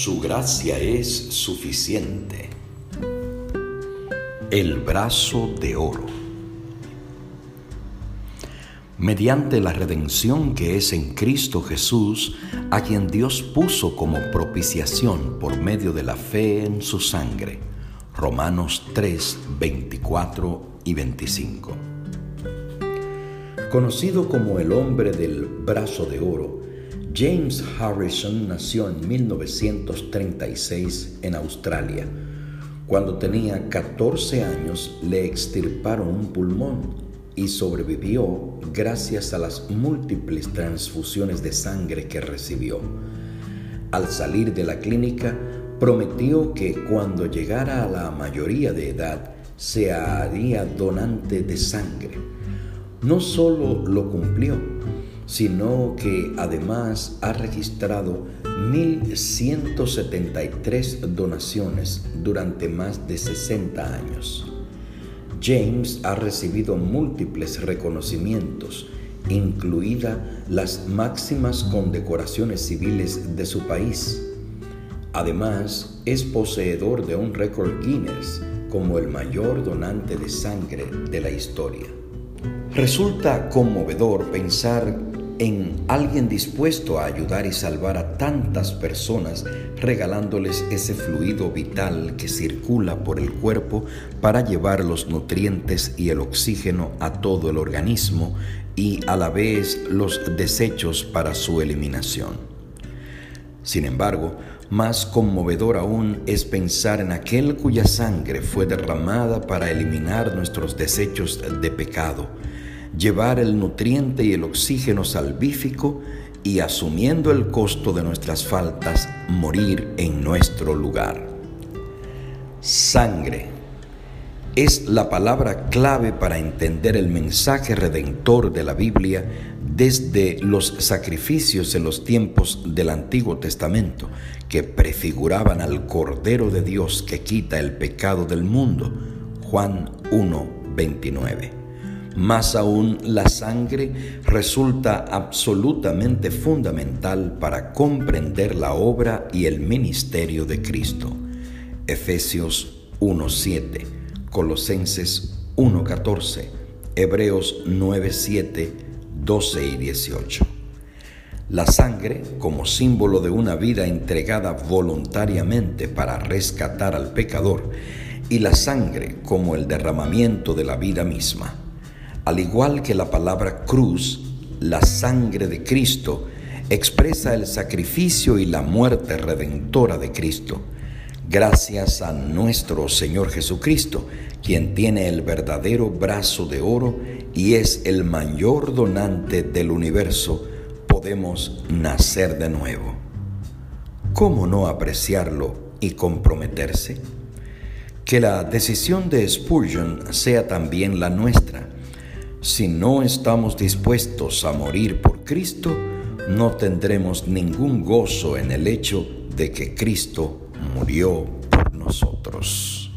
Su gracia es suficiente. El brazo de oro. Mediante la redención que es en Cristo Jesús, a quien Dios puso como propiciación por medio de la fe en su sangre. Romanos 3, 24 y 25. Conocido como el hombre del brazo de oro, James Harrison nació en 1936 en Australia. Cuando tenía 14 años le extirparon un pulmón y sobrevivió gracias a las múltiples transfusiones de sangre que recibió. Al salir de la clínica, prometió que cuando llegara a la mayoría de edad se haría donante de sangre. No solo lo cumplió, sino que además ha registrado 1.173 donaciones durante más de 60 años. James ha recibido múltiples reconocimientos, incluida las máximas condecoraciones civiles de su país. Además, es poseedor de un récord Guinness como el mayor donante de sangre de la historia. Resulta conmovedor pensar en alguien dispuesto a ayudar y salvar a tantas personas, regalándoles ese fluido vital que circula por el cuerpo para llevar los nutrientes y el oxígeno a todo el organismo y a la vez los desechos para su eliminación. Sin embargo, más conmovedor aún es pensar en aquel cuya sangre fue derramada para eliminar nuestros desechos de pecado, llevar el nutriente y el oxígeno salvífico y asumiendo el costo de nuestras faltas, morir en nuestro lugar. Sangre es la palabra clave para entender el mensaje redentor de la Biblia desde los sacrificios en los tiempos del Antiguo Testamento, que prefiguraban al Cordero de Dios que quita el pecado del mundo. Juan 1, 29. Más aún, la sangre resulta absolutamente fundamental para comprender la obra y el ministerio de Cristo. Efesios 1.7, Colosenses 1.14, Hebreos 9.7, 12 y 18. La sangre, como símbolo de una vida entregada voluntariamente para rescatar al pecador, y la sangre como el derramamiento de la vida misma. Al igual que la palabra cruz, la sangre de Cristo expresa el sacrificio y la muerte redentora de Cristo. Gracias a nuestro Señor Jesucristo, quien tiene el verdadero brazo de oro y es el mayor donante del universo, podemos nacer de nuevo. ¿Cómo no apreciarlo y comprometerse? Que la decisión de Spurgeon sea también la nuestra si no estamos dispuestos a morir por Cristo, no tendremos ningún gozo en el hecho de que Cristo murió por nosotros.